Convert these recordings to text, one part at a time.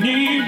你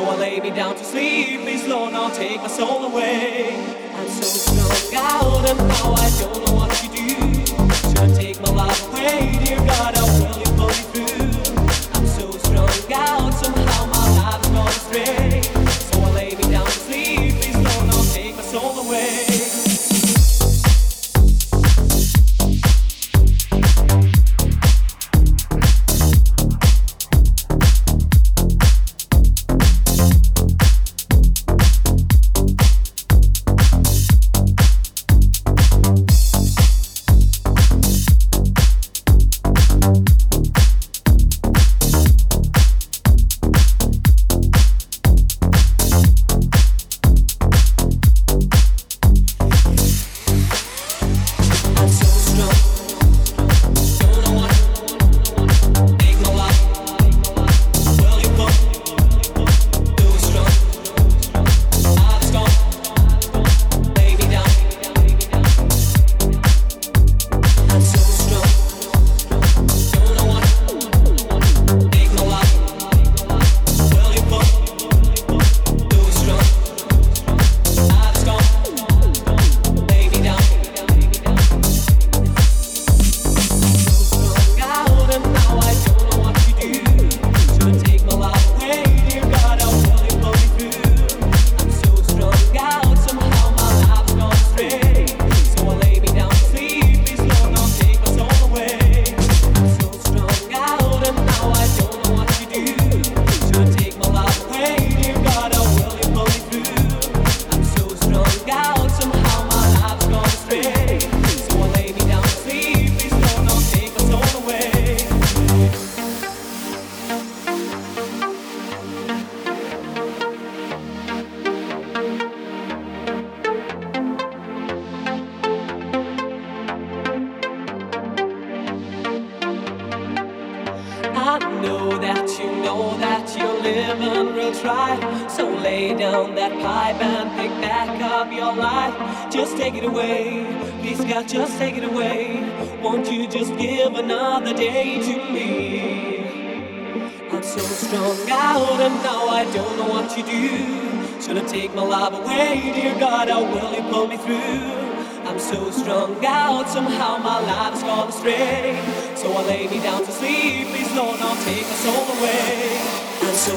So I lay me down to sleep, please Lord, now take my soul away. I'm so strung out and now I don't know what to do. Should I take my life away, dear God? So lay down that pipe and pick back up your life. Just take it away, please God, just take it away. Won't you just give another day to me? I'm so strung out and now I don't know what to do. Should I take my life away, dear God? How will you pull me through? I'm so strung out, somehow my life's gone astray. So I lay me down to sleep, please Lord, don't take my soul away. I'm so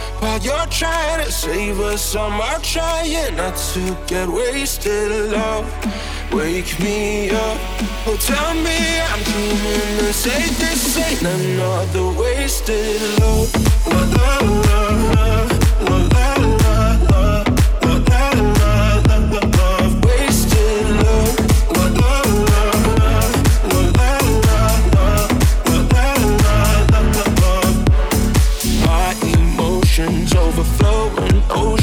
While you're trying to save us, I'm trying not to get wasted. Love, wake me up. Oh, tell me I'm dreaming and say this ain't another wasted love. love, love, love, love, love.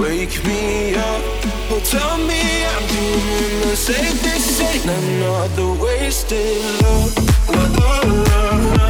wake me up. Well, tell me I'm doing the safest. Ain't another wasted love. love, love, love,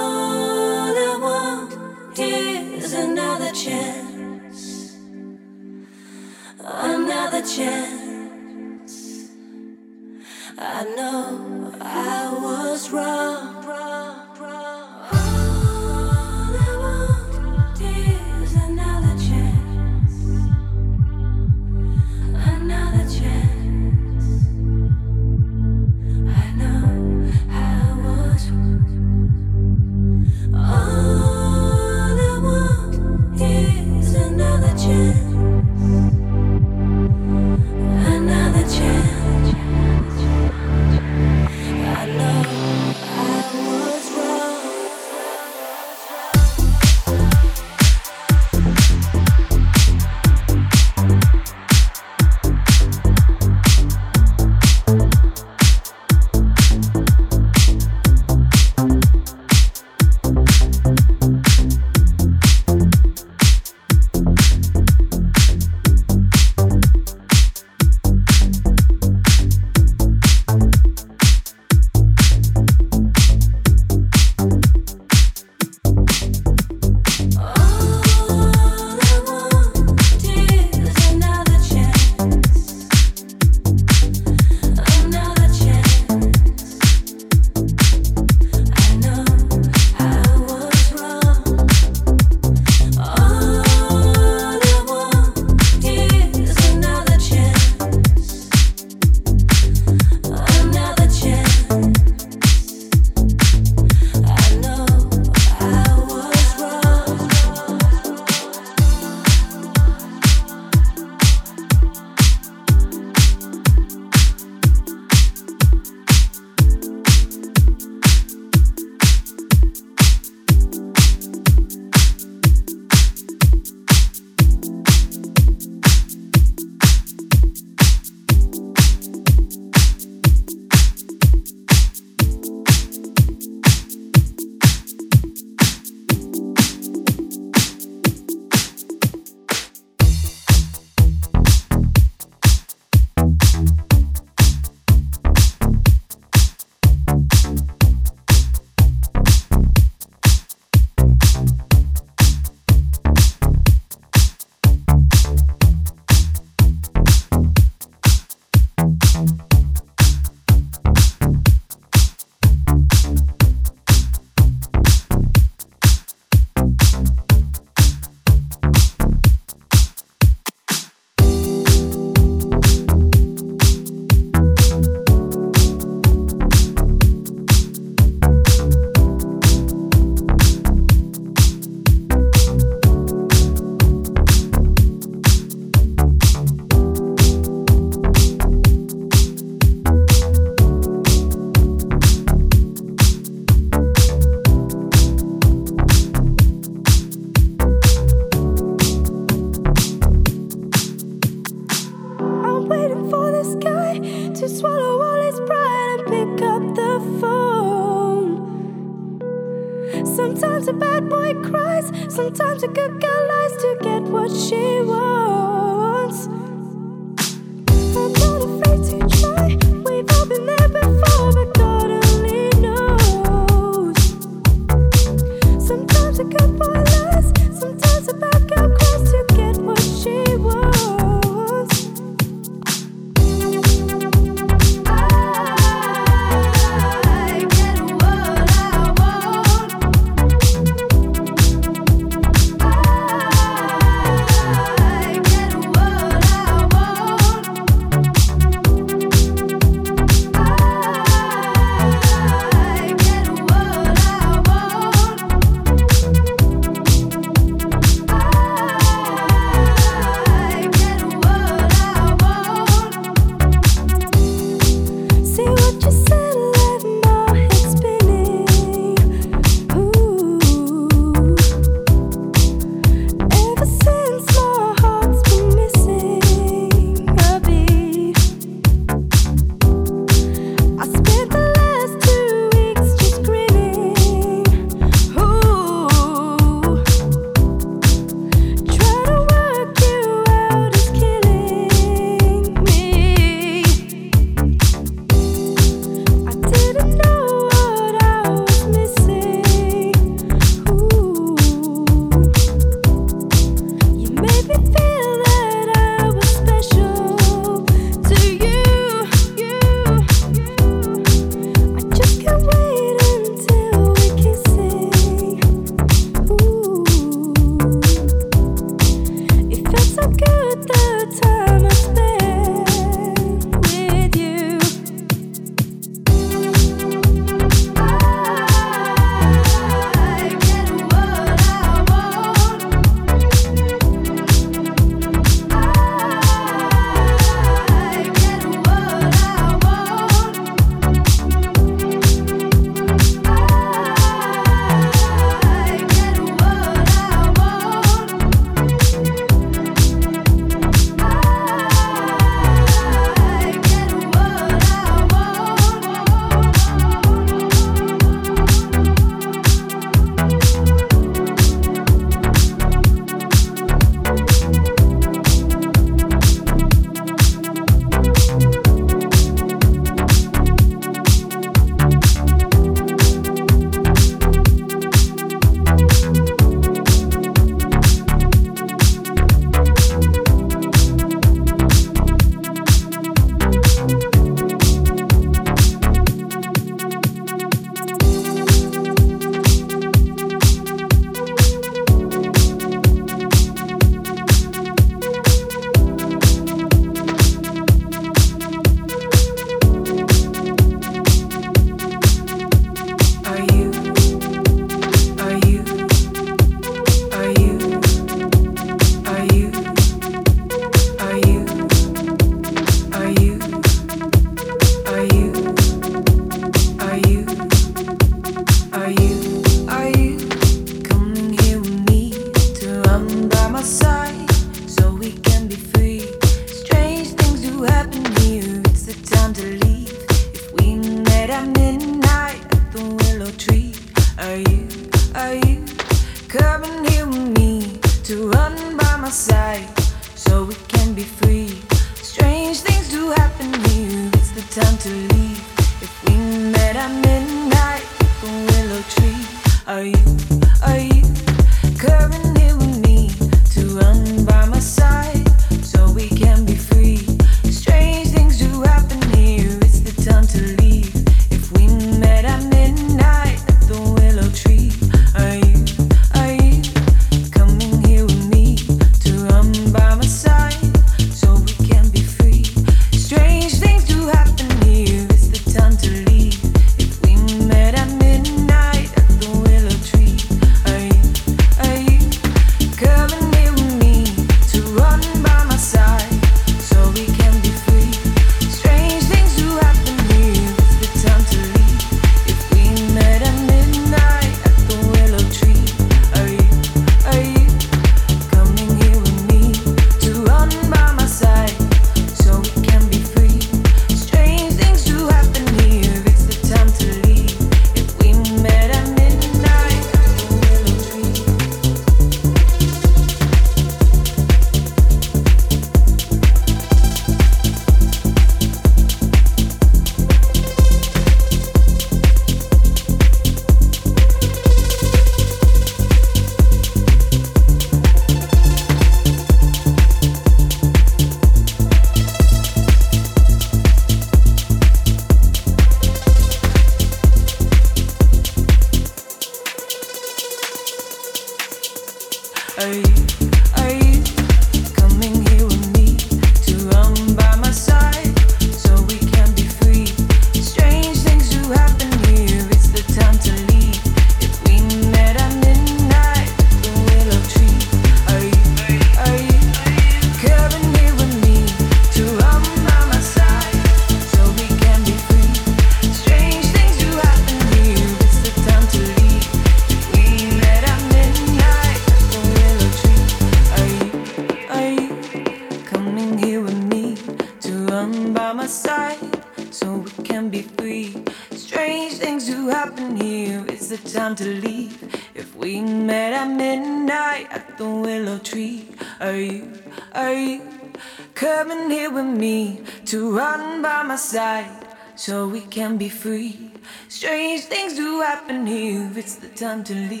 time to leave.